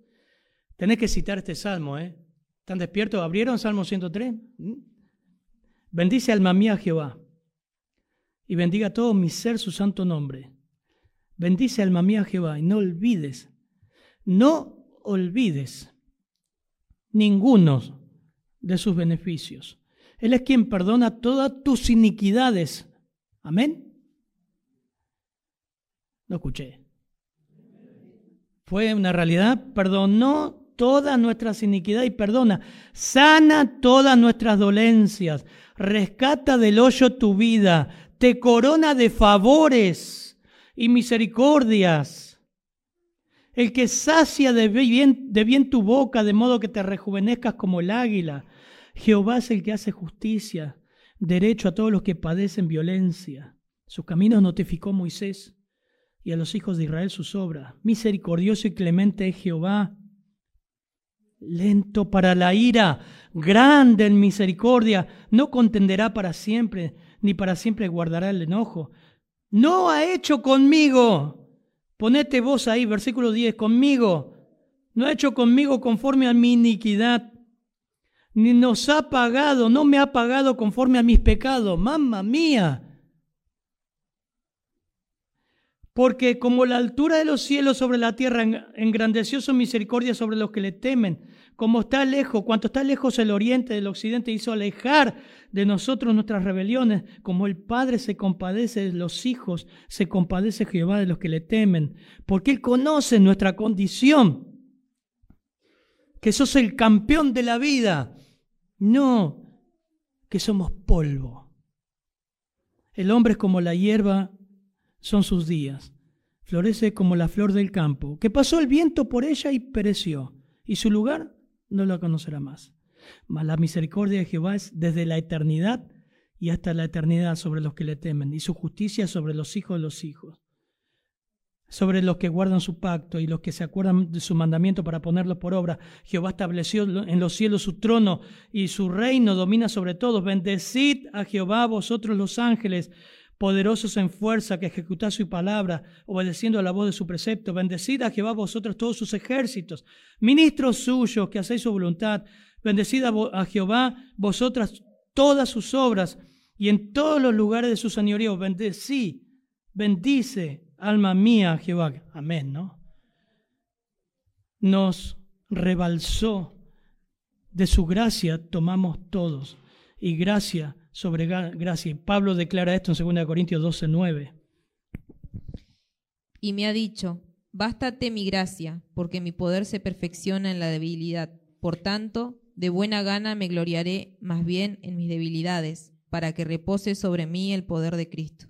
Tenés que citar este salmo, ¿eh? ¿Están despiertos? ¿Abrieron Salmo 103? ¿Mm? Bendice alma mía Jehová y bendiga todo mi ser su santo nombre. Bendice alma mía Jehová y no olvides, no olvides ninguno de sus beneficios. Él es quien perdona todas tus iniquidades. Amén. No escuché. Fue una realidad. Perdonó todas nuestras iniquidades y perdona. Sana todas nuestras dolencias. Rescata del hoyo tu vida. Te corona de favores y misericordias. El que sacia de bien, tu boca, de modo que te rejuvenezcas como el águila. Jehová es el que hace justicia, derecho a todos los que padecen violencia. Sus caminos notificó Moisés y a los hijos de Israel sus obras. Misericordioso y clemente es Jehová, lento para la ira, grande en misericordia, no contenderá para siempre, ni para siempre guardará el enojo. No ha hecho conmigo, ponete vos ahí, versículo 10, conmigo, no ha hecho conmigo conforme a mi iniquidad, ni nos ha pagado, no me ha pagado conforme a mis pecados, mamma mía. Porque como la altura de los cielos sobre la tierra engrandeció su misericordia sobre los que le temen, como está lejos, cuanto está lejos el oriente del occidente, hizo alejar de nosotros nuestras rebeliones, como el Padre se compadece de los hijos, se compadece Jehová de los que le temen, porque Él conoce nuestra condición, que sos el campeón de la vida, no que somos polvo. El hombre es como la hierba son sus días. Florece como la flor del campo, que pasó el viento por ella y pereció, y su lugar no lo conocerá más. Mas la misericordia de Jehová es desde la eternidad y hasta la eternidad sobre los que le temen, y su justicia sobre los hijos de los hijos, sobre los que guardan su pacto y los que se acuerdan de su mandamiento para ponerlo por obra. Jehová estableció en los cielos su trono y su reino domina sobre todos. Bendecid a Jehová vosotros los ángeles poderosos en fuerza, que ejecutáis su palabra, obedeciendo a la voz de su precepto. Bendecid a Jehová vosotros todos sus ejércitos, ministros suyos que hacéis su voluntad. Bendecid a, Jehová vosotras todas sus obras y en todos los lugares de su señorío. Bendecí, bendice, alma mía, Jehová. Amén, ¿no? Nos rebalsó de su gracia, tomamos todos. Y gracia sobre gracia. Pablo declara esto en 2 Corintios 12, 9. Y me ha dicho, bástate mi gracia, porque mi poder se perfecciona en la debilidad. Por tanto, de buena gana me gloriaré más bien en mis debilidades, para que repose sobre mí el poder de Cristo.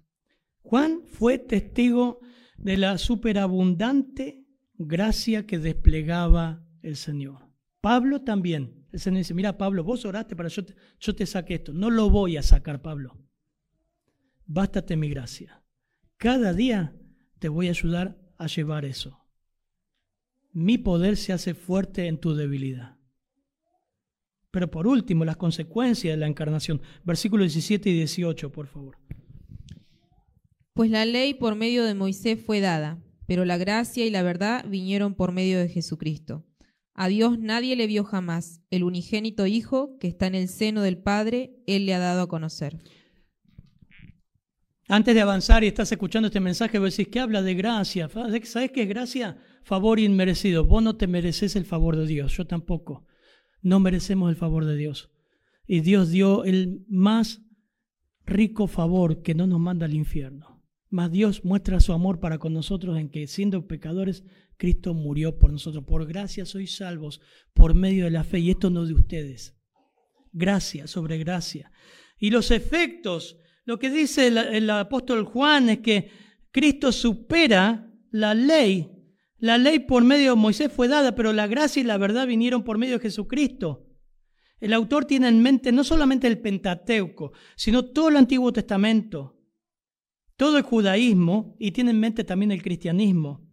Juan fue testigo de la superabundante gracia que desplegaba el Señor. Pablo también. El Señor dice, mira Pablo, vos oraste para yo te, yo te saque esto. No lo voy a sacar, Pablo. Bástate mi gracia. Cada día te voy a ayudar a llevar eso. Mi poder se hace fuerte en tu debilidad. Pero por último, las consecuencias de la encarnación. Versículos 17 y 18, por favor. Pues la ley por medio de Moisés fue dada, pero la gracia y la verdad vinieron por medio de Jesucristo. A Dios nadie le vio jamás. El unigénito Hijo, que está en el seno del Padre, Él le ha dado a conocer. Antes de avanzar y estás escuchando este mensaje, vos decís que habla de gracia. ¿Sabes qué es gracia? Favor inmerecido. Vos no te mereces el favor de Dios, yo tampoco. No merecemos el favor de Dios. Y Dios dio el más rico favor que no nos manda al infierno. Mas Dios muestra su amor para con nosotros en que siendo pecadores Cristo murió por nosotros. Por gracia sois salvos por medio de la fe. Y esto no de ustedes. Gracia sobre gracia. Y los efectos, lo que dice el, apóstol Juan es que Cristo supera la ley. La ley por medio de Moisés fue dada, pero la gracia y la verdad vinieron por medio de Jesucristo. El autor tiene en mente no solamente el Pentateuco, sino todo el Antiguo Testamento, todo el judaísmo y tiene en mente también el cristianismo.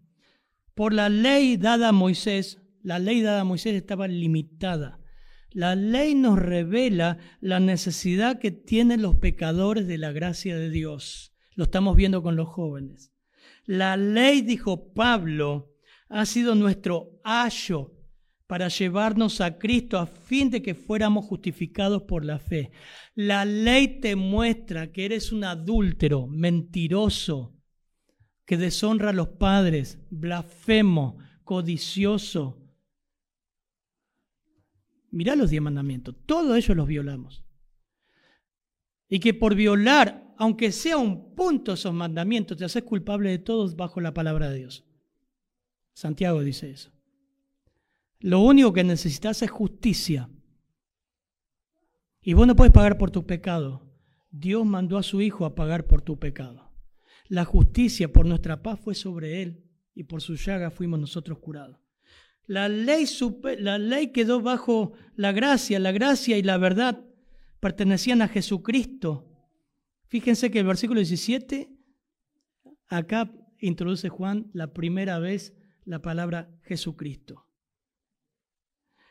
Por la ley dada a Moisés, la ley dada a Moisés estaba limitada. La ley nos revela la necesidad que tienen los pecadores de la gracia de Dios. Lo estamos viendo con los jóvenes. La ley, dijo Pablo, ha sido nuestro ayo para llevarnos a Cristo a fin de que fuéramos justificados por la fe. La ley te muestra que eres un adúltero, mentiroso, que deshonra a los padres, blasfemo, codicioso. Mirá los diez mandamientos, todos ellos los violamos. Y que por violar, aunque sea un punto esos mandamientos, te haces culpable de todos bajo la palabra de Dios. Santiago dice eso. Lo único que necesitas es justicia. Y vos no puedes pagar por tu pecado. Dios mandó a su Hijo a pagar por tu pecado. La justicia por nuestra paz fue sobre Él y por su llaga fuimos nosotros curados. La ley, la ley quedó bajo la gracia, la gracia y la verdad pertenecían a Jesucristo. Fíjense que el versículo 17, acá introduce Juan la primera vez la palabra Jesucristo.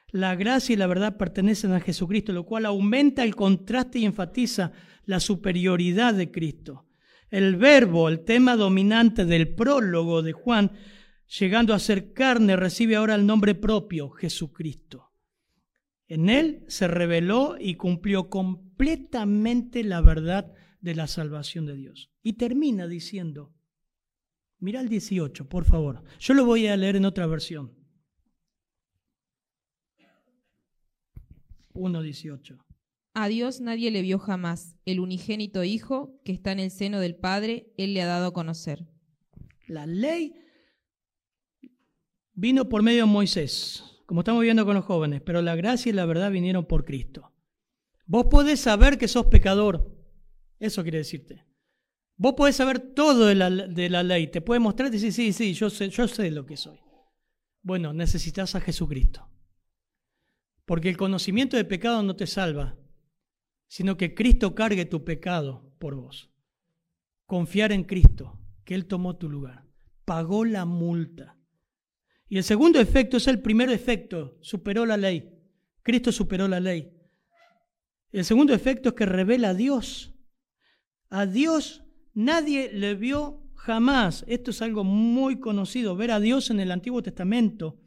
La gracia y la verdad pertenecen a Jesucristo, lo cual aumenta el contraste y enfatiza la superioridad de Cristo. El verbo, el tema dominante del prólogo de Juan, llegando a ser carne, recibe ahora el nombre propio, Jesucristo. En él se reveló y cumplió completamente la verdad de la salvación de Dios. Y termina diciendo, mira el 18, por favor. Yo lo voy a leer en otra versión. 1.18. A Dios nadie le vio jamás. El unigénito Hijo que está en el seno del Padre, Él le ha dado a conocer. La ley vino por medio de Moisés, como estamos viendo con los jóvenes, pero la gracia y la verdad vinieron por Cristo. Vos podés saber que sos pecador. Eso quiere decirte. Vos podés saber todo de la, de la ley. Te puede mostrar y decir, sí, sí, yo sé, yo sé lo que soy. Bueno, necesitas a Jesucristo. Porque el conocimiento de pecado no te salva, sino que Cristo cargue tu pecado por vos. Confiar en Cristo, que Él tomó tu lugar, pagó la multa. Y el segundo efecto es el primer efecto, superó la ley. Cristo superó la ley. El segundo efecto es que revela a Dios. A Dios nadie le vio jamás. Esto es algo muy conocido. Ver a Dios en el Antiguo Testamento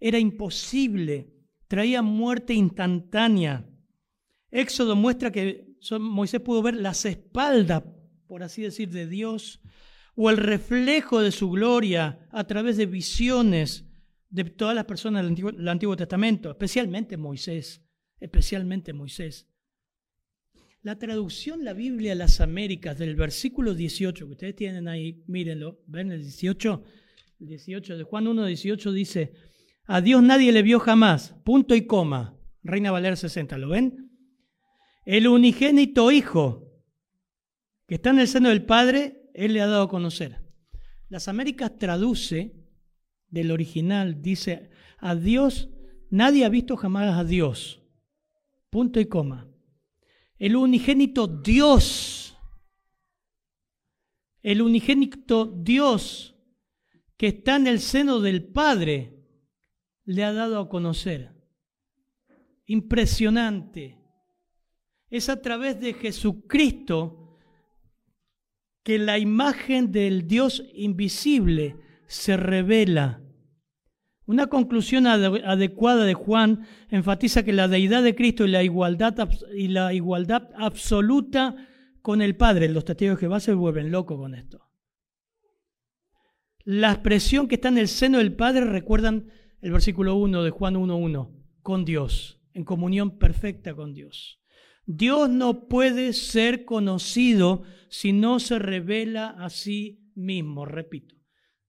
era imposible traía muerte instantánea. Éxodo muestra que Moisés pudo ver las espaldas, por así decir, de Dios, o el reflejo de su gloria a través de visiones de todas las personas del Antiguo, Testamento, especialmente Moisés, especialmente Moisés. La traducción La Biblia las Américas del versículo 18, que ustedes tienen ahí, mírenlo, ven el 18, el 18 de Juan 1, 18 dice, a Dios nadie le vio jamás. Punto y coma. Reina Valera 60, ¿lo ven? El unigénito Hijo que está en el seno del Padre, Él le ha dado a conocer. Las Américas traduce del original, dice, a Dios, nadie ha visto jamás a Dios. Punto y coma. El unigénito Dios, el unigénito Dios que está en el seno del Padre, le ha dado a conocer. Impresionante. Es a través de Jesucristo que la imagen del Dios invisible se revela. Una conclusión adecuada de Juan enfatiza que la deidad de Cristo y la igualdad, y la igualdad absoluta con el Padre, los testigos de Jehová se vuelven locos con esto. La expresión que está en el seno del Padre recuerdan el versículo 1 de Juan 1.1, con Dios, en comunión perfecta con Dios. Dios no puede ser conocido si no se revela a sí mismo, repito.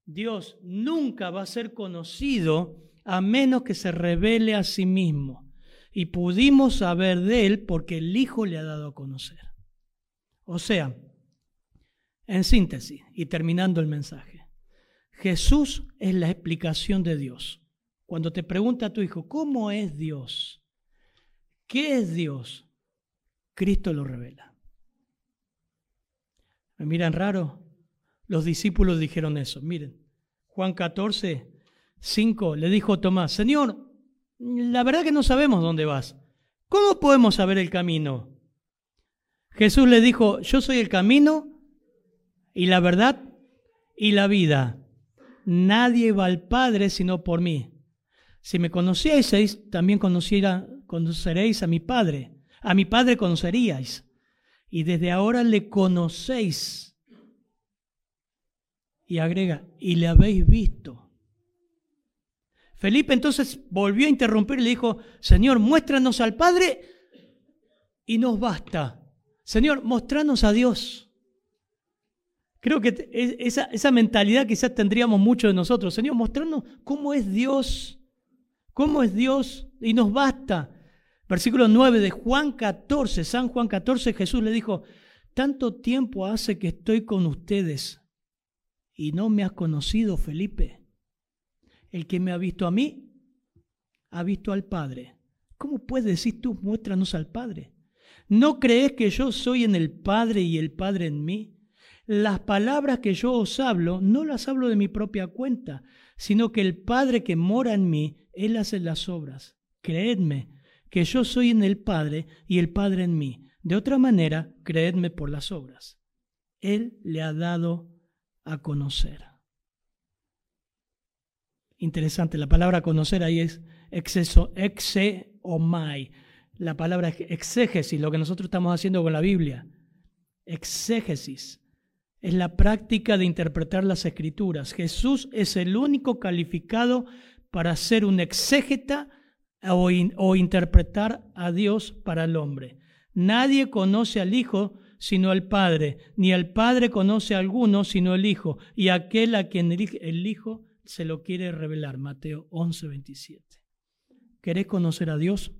Dios nunca va a ser conocido a menos que se revele a sí mismo. Y pudimos saber de él porque el Hijo le ha dado a conocer. O sea, en síntesis y terminando el mensaje, Jesús es la explicación de Dios. Cuando te pregunta a tu hijo, ¿cómo es Dios? ¿Qué es Dios? Cristo lo revela. ¿Me miran raro? Los discípulos dijeron eso. Miren, Juan 14, 5 le dijo Tomás, Señor, la verdad que no sabemos dónde vas. ¿Cómo podemos saber el camino? Jesús le dijo, yo soy el camino y la verdad y la vida. Nadie va al Padre sino por mí. Si me conocieseis, también conoceréis a mi Padre. A mi Padre conoceríais. Y desde ahora le conocéis. Y agrega, y le habéis visto. Felipe entonces volvió a interrumpir y le dijo, Señor, muéstranos al Padre y nos basta. Señor, mostranos a Dios. Creo que esa, esa mentalidad quizás tendríamos mucho de nosotros. Señor, mostrarnos cómo es Dios. ¿Cómo es Dios? Y nos basta. Versículo 9 de Juan 14, San Juan 14, Jesús le dijo, tanto tiempo hace que estoy con ustedes y no me has conocido, Felipe. El que me ha visto a mí, ha visto al Padre. ¿Cómo puedes decir tú, muéstranos al Padre? ¿No crees que yo soy en el Padre y el Padre en mí? Las palabras que yo os hablo, no las hablo de mi propia cuenta, sino que el Padre que mora en mí, Él hace las obras. Creedme que yo soy en el Padre y el Padre en mí. De otra manera, creedme por las obras. Él le ha dado a conocer. Interesante, la palabra conocer ahí es exceso, mai. La palabra exégesis, lo que nosotros estamos haciendo con la Biblia. Exégesis es la práctica de interpretar las escrituras. Jesús es el único calificado para ser un exégeta o, interpretar a Dios para el hombre. Nadie conoce al Hijo sino al Padre, ni al Padre conoce a alguno sino el Hijo, y aquel a quien el Hijo se lo quiere revelar. Mateo 11, 27. ¿Querés conocer a Dios?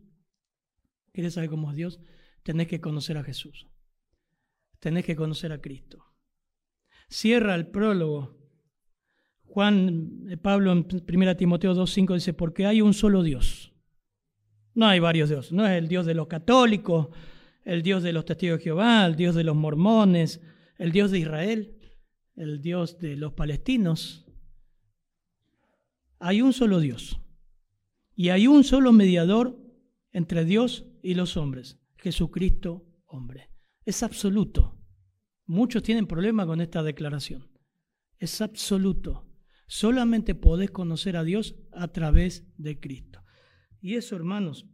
¿Querés saber cómo es Dios? Tenés que conocer a Jesús. Tenés que conocer a Cristo cierra el prólogo. Juan, eh, Pablo en 1 Timoteo 2.5 dice, porque hay un solo Dios. No hay varios dioses, no es el Dios de los católicos, el Dios de los testigos de Jehová, el Dios de los mormones, el Dios de Israel, el Dios de los palestinos. Hay un solo Dios. Y hay un solo mediador entre Dios y los hombres, Jesucristo hombre. Es absoluto. Muchos tienen problemas con esta declaración. Es absoluto. Solamente podés conocer a Dios a través de Cristo. Y eso, hermanos,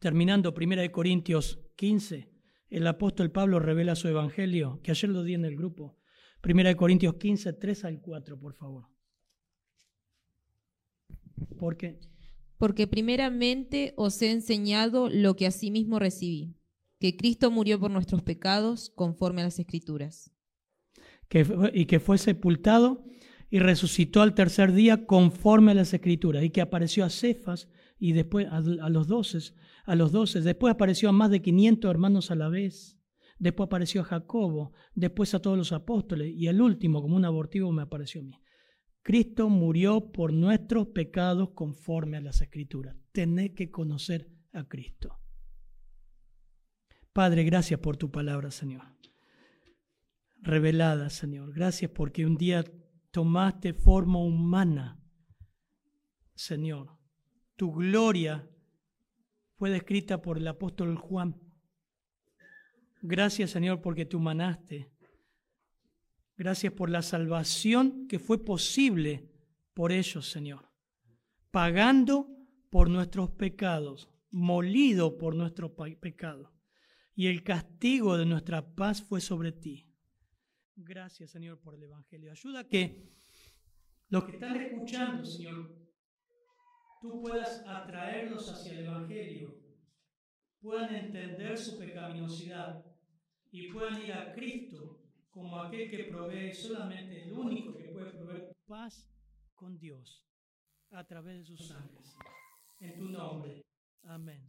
terminando 1 Corintios 15, el apóstol Pablo revela su evangelio, que ayer lo di en el grupo. 1 Corintios 15, 3 al 4, por favor. ¿Por qué? Porque primeramente os he enseñado lo que asimismo recibí que Cristo murió por nuestros pecados conforme a las Escrituras. y que fue sepultado y resucitó al tercer día conforme a las Escrituras, y que apareció a Cefas y después a, los doce, a los doce, después apareció a más de 500 hermanos a la vez, después apareció a Jacobo, después a todos los apóstoles, y el último, como un abortivo, me apareció a mí. Cristo murió por nuestros pecados conforme a las Escrituras. Tenés que conocer a Cristo. Padre, gracias por tu palabra, Señor. Revelada, Señor. Gracias porque un día tomaste forma humana, Señor. Tu gloria fue descrita por el apóstol Juan. Gracias, Señor, porque te humanaste. Gracias por la salvación que fue posible por ellos, Señor. Pagando por nuestros pecados, molido por nuestros pecados y el castigo de nuestra paz fue sobre ti. Gracias, Señor, por el Evangelio. Ayuda a que los que están escuchando, Señor, tú puedas atraerlos hacia el Evangelio, puedan entender su pecaminosidad y puedan ir a Cristo como aquel que provee solamente el único que puede proveer paz con Dios a través de sus sangre. En tu nombre. Amén.